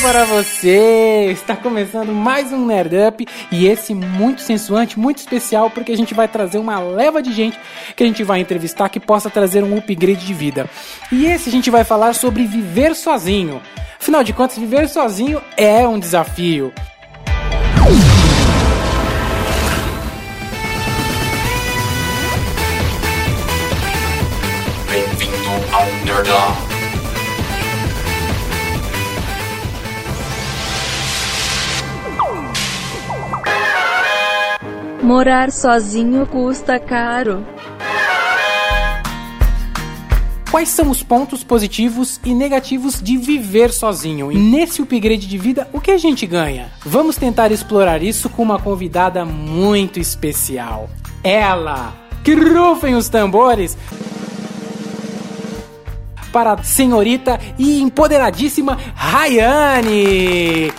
para você! Está começando mais um Nerd Up e esse muito sensuante, muito especial, porque a gente vai trazer uma leva de gente que a gente vai entrevistar que possa trazer um upgrade de vida. E esse a gente vai falar sobre viver sozinho. Afinal de contas, viver sozinho é um desafio. Bem-vindo ao Nerdão. Morar sozinho custa caro. Quais são os pontos positivos e negativos de viver sozinho? E nesse upgrade de vida, o que a gente ganha? Vamos tentar explorar isso com uma convidada muito especial. Ela! Que rufem os tambores! Para a senhorita e empoderadíssima Rayane!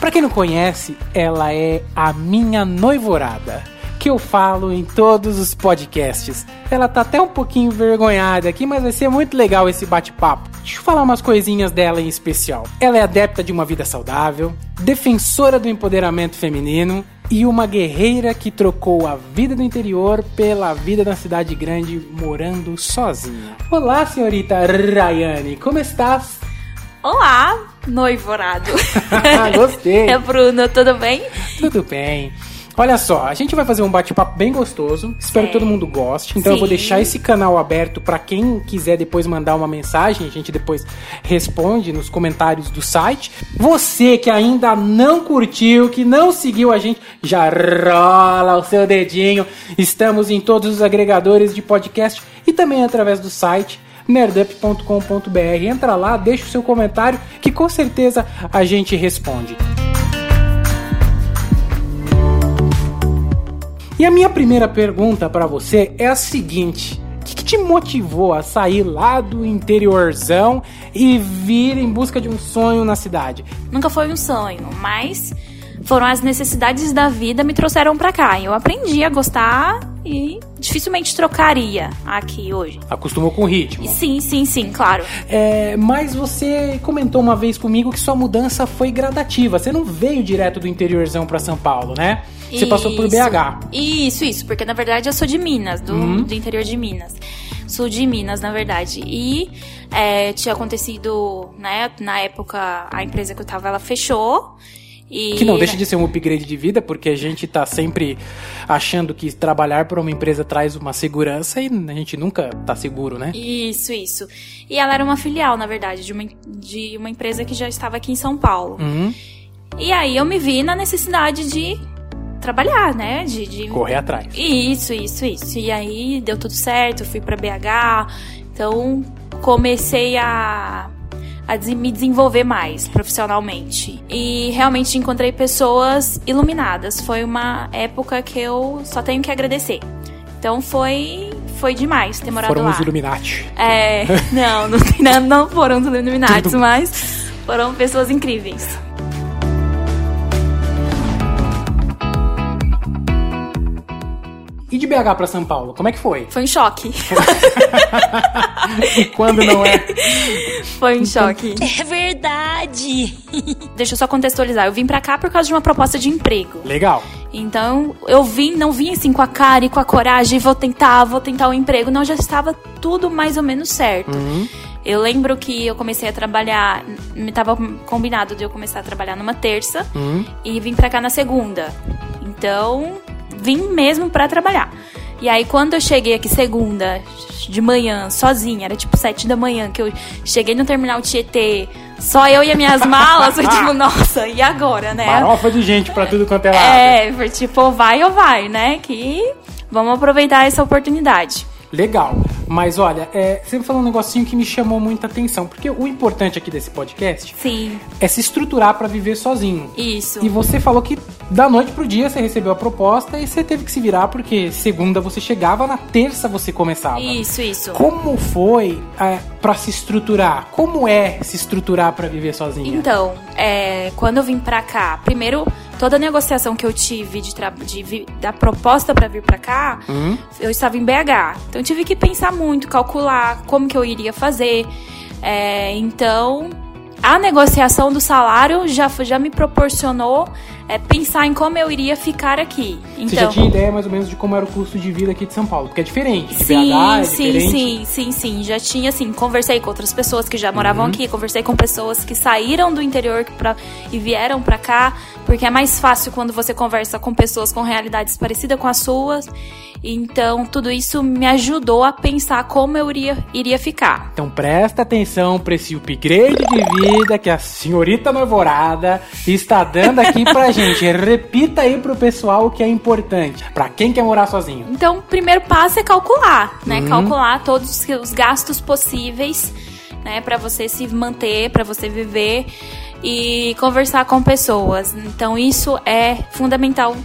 Para quem não conhece, ela é a minha noivorada, que eu falo em todos os podcasts. Ela tá até um pouquinho envergonhada aqui, mas vai ser muito legal esse bate-papo. Deixa eu falar umas coisinhas dela em especial. Ela é adepta de uma vida saudável, defensora do empoderamento feminino e uma guerreira que trocou a vida do interior pela vida da cidade grande morando sozinha. Olá, senhorita Rayane, como estás? Olá, noivorado. Gostei. É Bruno, tudo bem? Tudo bem. Olha só, a gente vai fazer um bate-papo bem gostoso. Espero que todo mundo goste. Então eu vou Sim. deixar esse canal aberto para quem quiser depois mandar uma mensagem. A gente depois responde nos comentários do site. Você que ainda não curtiu, que não seguiu a gente, já rola o seu dedinho. Estamos em todos os agregadores de podcast e também através do site nerdup.com.br. Entra lá, deixa o seu comentário que com certeza a gente responde. E a minha primeira pergunta pra você é a seguinte: o que, que te motivou a sair lá do interiorzão e vir em busca de um sonho na cidade? Nunca foi um sonho, mas foram as necessidades da vida me trouxeram pra cá. Eu aprendi a gostar e dificilmente trocaria aqui hoje. Acostumou com o ritmo. Sim, sim, sim, claro. É, mas você comentou uma vez comigo que sua mudança foi gradativa. Você não veio direto do interiorzão pra São Paulo, né? Você passou por Isso. BH. Isso, isso, porque na verdade eu sou de Minas, do, Uhum. do interior de Minas. Sul de Minas, na verdade. E é, tinha acontecido, né, na época, a empresa que eu tava, ela fechou. E, Que não deixa de ser um upgrade de vida, porque a gente tá sempre achando que trabalhar para uma empresa traz uma segurança e a gente nunca tá seguro, né? Isso, isso. E ela era uma filial, na verdade, de uma, de uma empresa que já estava aqui em São Paulo. Uhum. E aí eu me vi na necessidade de trabalhar, né? De, de Correr atrás. Isso, isso, isso. E aí deu tudo certo, fui pra BH. Então comecei a, a me desenvolver mais profissionalmente. E realmente encontrei pessoas iluminadas. Foi uma época que eu só tenho que agradecer. Então foi foi demais ter morado Foram lá. os Illuminati. É, não, não, não foram os Illuminati, mas foram pessoas incríveis. BH pra São Paulo, como é que foi? Foi um choque. E quando não é? Foi um choque. É verdade. Deixa eu só contextualizar. Eu vim pra cá por causa de uma proposta de emprego. Legal. Então, eu vim, não vim assim com a cara e com a coragem, vou tentar, vou tentar o emprego. Não, já estava tudo mais ou menos certo. Eu lembro que eu comecei a trabalhar, me tava combinado de eu começar a trabalhar numa terça Hum. e vim pra cá na segunda. Então, vim mesmo pra trabalhar. E aí, quando eu cheguei aqui segunda, de manhã, sozinha, era tipo sete da manhã, que eu cheguei no terminal Tietê, só eu e as minhas malas, foi tipo, nossa, e agora, né? Farofa de gente pra tudo quanto é lado. É, foi tipo, vai ou vai, né? Que vamos aproveitar essa oportunidade. Legal. Mas olha, é, você me falou um negocinho que me chamou muita atenção. Porque o importante aqui desse podcast Sim, é se estruturar pra viver sozinho. isso. E você falou que da noite pro dia você recebeu a proposta e você teve que se virar porque segunda você chegava, na terça você começava. Isso, isso. Como foi é, para se estruturar? Como é se estruturar pra viver sozinha? Então, é, quando eu vim pra cá, primeiro, toda a negociação que eu tive de, de da proposta pra vir pra cá, Hum? eu estava em BH. Então, eu tive que pensar muito, calcular como que eu iria fazer. É, então, a negociação do salário já, já me proporcionou é, pensar em como eu iria ficar aqui. Então, Você já tinha ideia mais ou menos de como era o custo de vida aqui de São Paulo? Porque é diferente. De Sim, BH é sim, diferente. sim, sim, sim. Já tinha, assim, conversei com outras pessoas que já moravam Uhum. aqui, conversei com pessoas que saíram do interior pra, e vieram pra cá, porque é mais fácil quando você conversa com pessoas com realidades parecidas com as suas. Então, tudo isso me ajudou a pensar como eu iria, iria ficar. Então presta atenção pra esse upgrade de vida que a senhorita noivorada está dando aqui pra gente. Repita aí pro pessoal o que é importante. Pra quem quer morar sozinho. Então, o primeiro passo é calcular, né? Uhum. Calcular todos os- os gastos possíveis, né, para você se manter, para você viver e conversar com pessoas. Então, isso é fundamental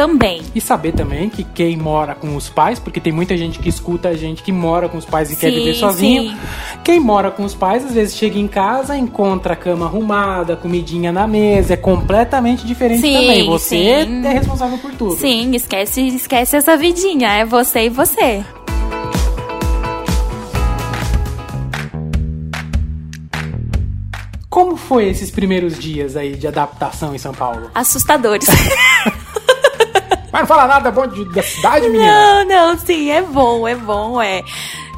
também. E saber também que quem mora com os pais, porque tem muita gente que escuta a gente que mora com os pais e quer Sim, viver sozinho. sim. Quem mora com os pais, às vezes chega em casa, encontra a cama arrumada, comidinha na mesa, é completamente diferente Sim, também. Você sim. é responsável por tudo. Sim, esquece, esquece essa vidinha, é você e você. Como foi esses primeiros dias aí de adaptação em São Paulo? Assustadores. Mas não fala nada bom de- da cidade, menina? Não, não, sim, é bom, é bom, é.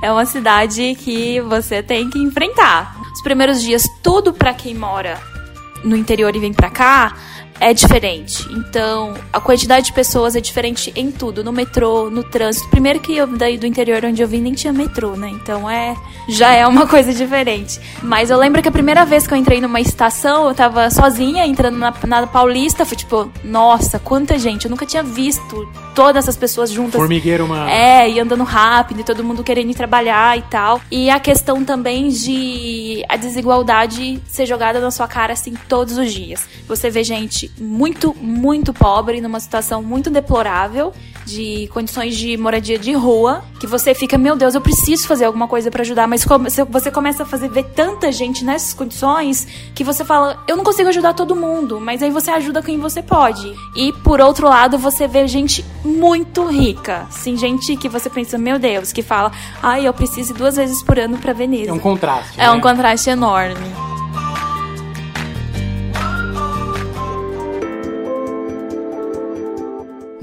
É uma cidade que você tem que enfrentar. Os primeiros dias, tudo pra quem mora no interior e vem pra cá é diferente. Então, a quantidade de pessoas é diferente em tudo, no metrô, no trânsito. Primeiro que eu daí do interior onde eu vim nem tinha metrô, né? Então é já é uma coisa diferente. Mas eu lembro que a primeira vez que eu entrei numa estação, eu tava sozinha entrando na, na Paulista, foi tipo, nossa, quanta gente, eu nunca tinha visto todas essas pessoas juntas. Formigueiro, mano. É, e andando rápido, e todo mundo querendo ir trabalhar e tal. E a questão também de a desigualdade ser jogada na sua cara assim todos os dias. Você vê gente muito, muito pobre, numa situação muito deplorável, de condições de moradia de rua, que você fica, meu Deus, eu preciso fazer alguma coisa pra ajudar, mas você começa a fazer ver tanta gente nessas condições que você fala, eu não consigo ajudar todo mundo, mas aí você ajuda quem você pode. E por outro lado, você vê gente muito rica, sim, gente que você pensa, meu Deus, que fala, ai, eu preciso ir duas vezes por ano pra Veneza. É um contraste. É né? um contraste enorme.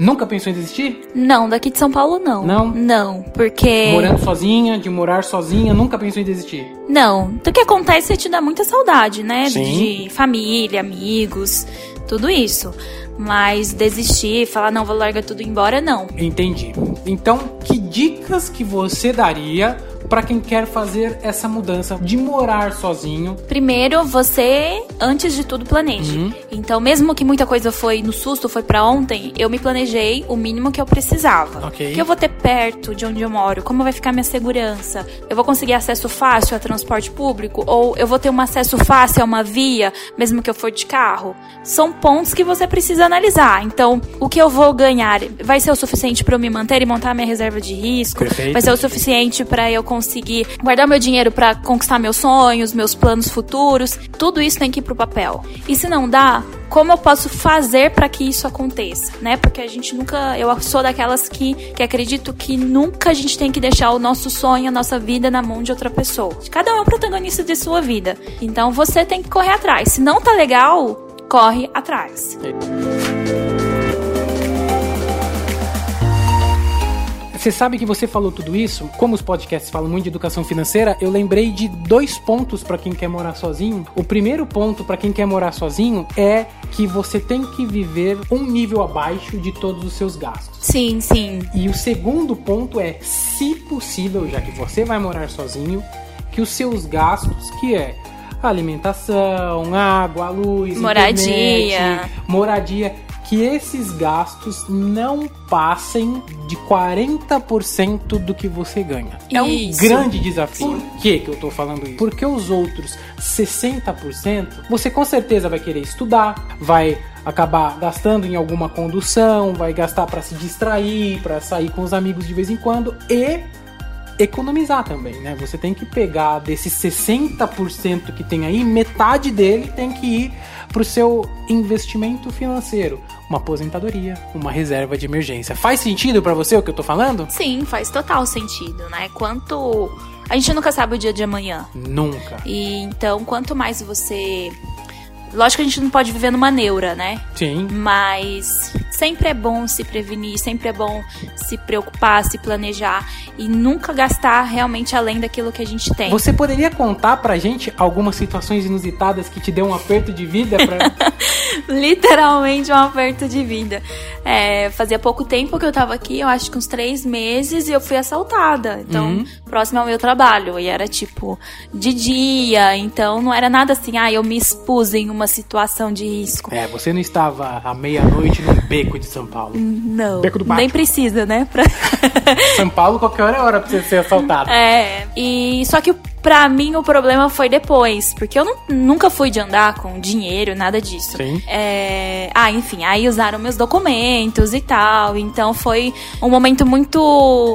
Nunca pensou em desistir? Não, daqui de São Paulo não. Não? Não, porque. Morando sozinha, de morar sozinha, nunca pensou em desistir? Não. O que acontece é te dá muita saudade, né? Sim. De família, amigos, tudo isso. Mas desistir, falar, não, vou largar tudo e embora, não. Entendi. Então, que dicas que você daria pra quem quer fazer essa mudança de morar sozinho? Primeiro, você, antes de tudo, planeje. Uhum. Então, mesmo que muita coisa foi no susto, foi pra ontem, eu me planejei o mínimo que eu precisava. Ok. O que eu vou ter perto de onde eu moro? Como vai ficar minha segurança? Eu vou conseguir acesso fácil a transporte público? Ou eu vou ter um acesso fácil a uma via, mesmo que eu for de carro? São pontos que você precisa analisar. Então, o que eu vou ganhar vai ser o suficiente pra eu me manter e montar minha reserva de risco? Perfeito. Vai ser o suficiente pra eu conseguir guardar meu dinheiro pra conquistar meus sonhos, meus planos futuros. Tudo isso tem que ir pro papel. E se não dá, como eu posso fazer pra que isso aconteça, né? Porque a gente nunca, eu sou daquelas que, que acredito que nunca a gente tem que deixar o nosso sonho, a nossa vida na mão de outra pessoa. Cada um é o protagonista de sua vida. Então você tem que correr atrás. Se não tá legal, corre atrás. Você sabe que você falou tudo isso? Como os podcasts falam muito de educação financeira, eu lembrei de dois pontos pra quem quer morar sozinho. O primeiro ponto pra quem quer morar sozinho é que você tem que viver um nível abaixo de todos os seus gastos. Sim, sim. E o segundo ponto é, se possível, já que você vai morar sozinho, que os seus gastos, que é alimentação, água, luz, Moradia. internet, moradia, que esses gastos não passem de 40% do que você ganha. É um Isso. grande desafio. Por que, que eu tô falando isso? Porque os outros 60%, você com certeza vai querer estudar, vai acabar gastando em alguma condução, vai gastar para se distrair, para sair com os amigos de vez em quando e economizar também, né? Você tem que pegar desses 60% que tem aí, metade dele tem que ir pro seu investimento financeiro, uma aposentadoria, uma reserva de emergência. Faz sentido para você o que eu tô falando? Sim, faz total sentido, né? Quanto a gente nunca sabe o dia de amanhã. Nunca. E então, quanto mais você. Lógico que a gente não pode viver numa neura, né? Sim. Mas sempre é bom se prevenir, sempre é bom se preocupar, se planejar e nunca gastar realmente além daquilo que a gente tem. Você poderia contar pra gente algumas situações inusitadas que te deu um aperto de vida pra... Literalmente um aperto de vida. É, fazia pouco tempo que eu tava aqui, eu acho que uns três meses, e eu fui assaltada. Então, Uhum. próximo ao meu trabalho. E era tipo de dia, então não era nada assim, ah, eu me expus em uma situação de risco. É, você não estava à meia-noite num beco de São Paulo. Não. Beco do nem Batman. precisa, né? Pra... São Paulo, qualquer hora é hora pra você ser assaltado. É, e só que pra mim o problema foi depois, porque eu nu- nunca fui de andar com dinheiro, nada disso. Sim. É, ah, enfim, aí usaram meus documentos e tal, então foi um momento muito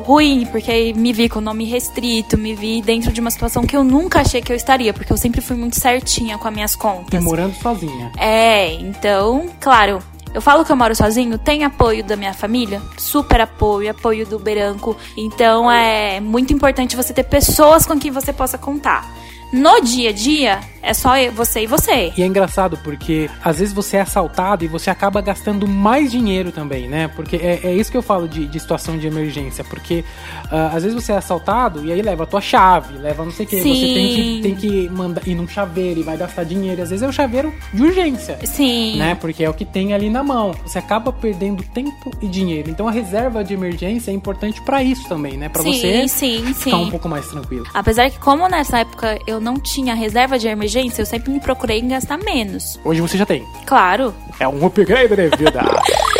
ruim, porque me vi com o nome restrito, me vi dentro de uma situação que eu nunca achei que eu estaria, porque eu sempre fui muito certinha com as minhas E contas. morando sozinha. É, então, claro. Eu falo que eu moro sozinho, tem apoio da minha família, super apoio, apoio do Beranco. Então é muito importante você ter pessoas com quem você possa contar. No dia a dia, é só você e você. E é engraçado porque às vezes você é assaltado e você acaba gastando mais dinheiro também, né? Porque é, é isso que eu falo de, de situação de emergência. Porque ah, às vezes você é assaltado e aí leva a tua chave, leva não sei o que. Você tem que, tem que mandar ir num chaveiro e vai gastar dinheiro. Às vezes é o chaveiro de urgência. Sim. Né? Porque é o que tem ali na mão. Você acaba perdendo tempo e dinheiro. Então a reserva de emergência é importante pra isso também, né? Pra sim, você sim, ficar um sim. pouco mais tranquilo. Apesar que, como nessa época eu não tinha reserva de emergência, eu sempre me procurei em gastar menos. Hoje você já tem. Claro. É um upgrade de vida.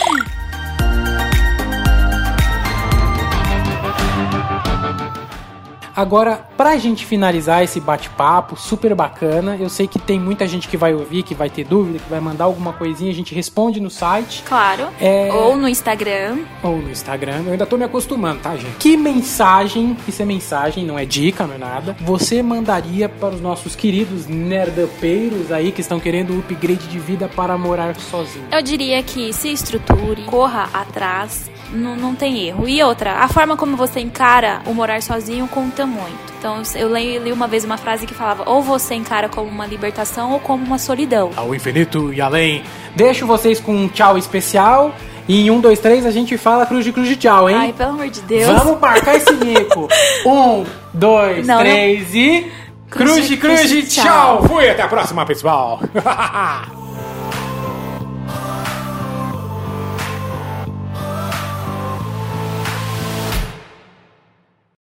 Agora, pra gente finalizar esse bate-papo super bacana, eu sei que tem muita gente que vai ouvir, que vai ter dúvida, que vai mandar alguma coisinha, a gente responde no site Claro. É. Ou no Instagram. ou no Instagram. Eu ainda tô me acostumando, tá, gente? Que mensagem, isso é mensagem, não é dica, não é nada, você mandaria para os nossos queridos nerdapeiros aí que estão querendo o upgrade de vida para morar sozinho? Eu diria que se estruture, corra atrás, não, não tem erro. E outra, a forma como você encara o morar sozinho conta muito. Então eu li, li uma vez uma frase que falava: ou você encara como uma libertação ou como uma solidão. ao infinito e além. Deixo vocês com um tchau especial. E em um, dois, três a gente fala cruz de cruz de tchau, hein? Ai, pelo amor de Deus. Vamos marcar esse mico. um, dois, Não, não. três e. Cruz de cruz de tchau! Fui, até a próxima, pessoal!